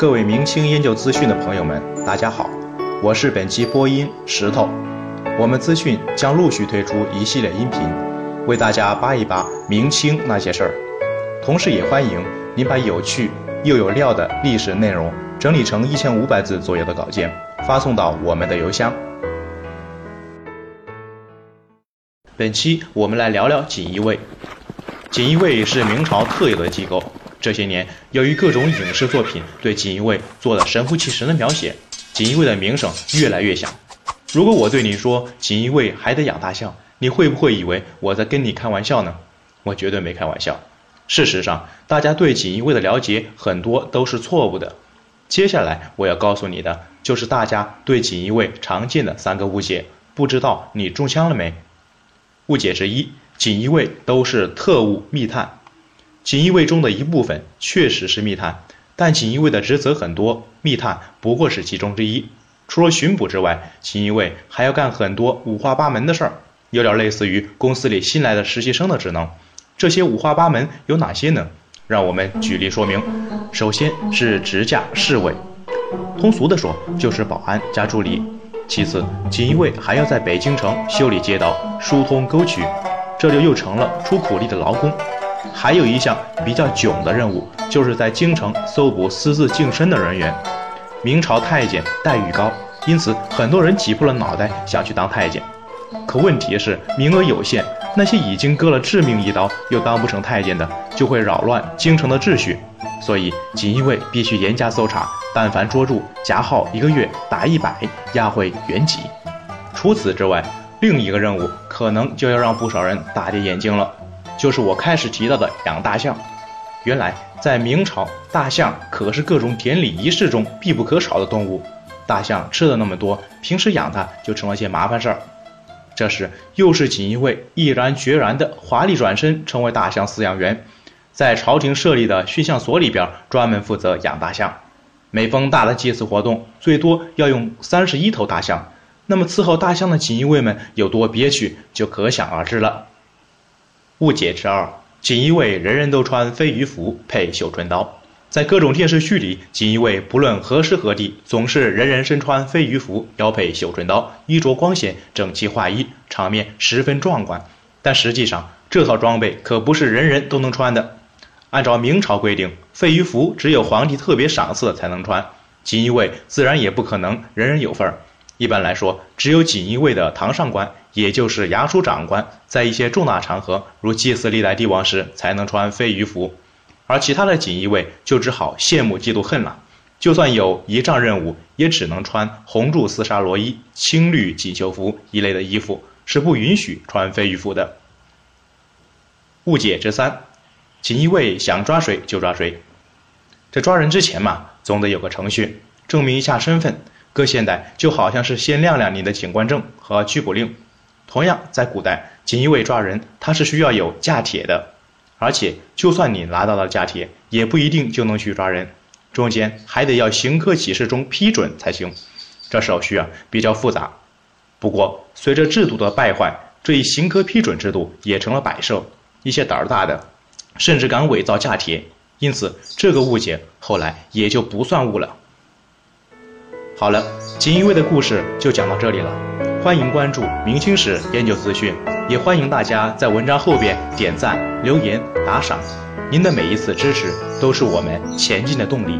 各位明清研究资讯的朋友们，大家好，我是本期播音石头。我们资讯将陆续推出一系列音频，为大家扒一扒明清那些事儿。同时，也欢迎您把有趣又有料的历史内容整理成一千五百字左右的稿件，发送到我们的邮箱。本期我们来聊聊锦衣卫。锦衣卫是明朝特有的机构。这些年，由于各种影视作品对锦衣卫做了神乎其神的描写，锦衣卫的名声越来越响。如果我对你说锦衣卫还得养大象，你会不会以为我在跟你开玩笑呢？我绝对没开玩笑。事实上，大家对锦衣卫的了解很多都是错误的。接下来我要告诉你的，就是大家对锦衣卫常见的三个误解，不知道你中枪了没？误解之一：锦衣卫都是特务密探。锦衣卫中的一部分确实是密探，但锦衣卫的职责很多，密探不过是其中之一。除了巡捕之外，锦衣卫还要干很多五花八门的事儿，有点类似于公司里新来的实习生的职能。这些五花八门有哪些呢？让我们举例说明。首先是执驾侍卫，通俗的说就是保安加助理。其次，锦衣卫还要在北京城修理街道、疏通沟渠，这就又成了出苦力的劳工。还有一项比较囧的任务，就是在京城搜捕私自净身的人员。明朝太监待遇高，因此很多人挤破了脑袋想去当太监。可问题是名额有限，那些已经割了致命一刀又当不成太监的，就会扰乱京城的秩序。所以锦衣卫必须严加搜查，但凡捉住，加号一个月打一百，押回原籍。除此之外，另一个任务可能就要让不少人大跌眼镜了。就是我开始提到的养大象。原来在明朝，大象可是各种典礼仪式中必不可少的动物。大象吃的那么多，平时养它就成了件麻烦事儿。这时，又是锦衣卫毅然决然的华丽转身，成为大象饲养员，在朝廷设立的驯象所里边专门负责养大象。每逢大的祭祀活动，最多要用三十一头大象。那么伺候大象的锦衣卫们有多憋屈，就可想而知了。误解之二：锦衣卫人人都穿飞鱼服，配绣春刀。在各种电视剧里，锦衣卫不论何时何地，总是人人身穿飞鱼服，腰配绣春刀，衣着光鲜，整齐划一，场面十分壮观。但实际上，这套装备可不是人人都能穿的。按照明朝规定，飞鱼服只有皇帝特别赏赐才能穿，锦衣卫自然也不可能人人有份儿。一般来说，只有锦衣卫的堂上官，也就是衙署长官，在一些重大场合，如祭祀历代帝王时，才能穿飞鱼服，而其他的锦衣卫就只好羡慕嫉妒恨了。就算有仪仗任务，也只能穿红柱丝纱罗衣、青绿锦绣服一类的衣服，是不允许穿飞鱼服的。误解之三，锦衣卫想抓谁就抓谁，这抓人之前嘛，总得有个程序，证明一下身份。搁现代就好像是先亮亮你的警官证和拘捕令。同样，在古代，锦衣卫抓人，他是需要有假帖的，而且就算你拿到了假帖，也不一定就能去抓人，中间还得要刑科启示中批准才行。这手续啊比较复杂。不过，随着制度的败坏，这一刑科批准制度也成了摆设。一些胆儿大的，甚至敢伪造假帖，因此这个误解后来也就不算误了。好了，锦衣卫的故事就讲到这里了。欢迎关注明清史研究资讯，也欢迎大家在文章后边点赞、留言、打赏。您的每一次支持都是我们前进的动力。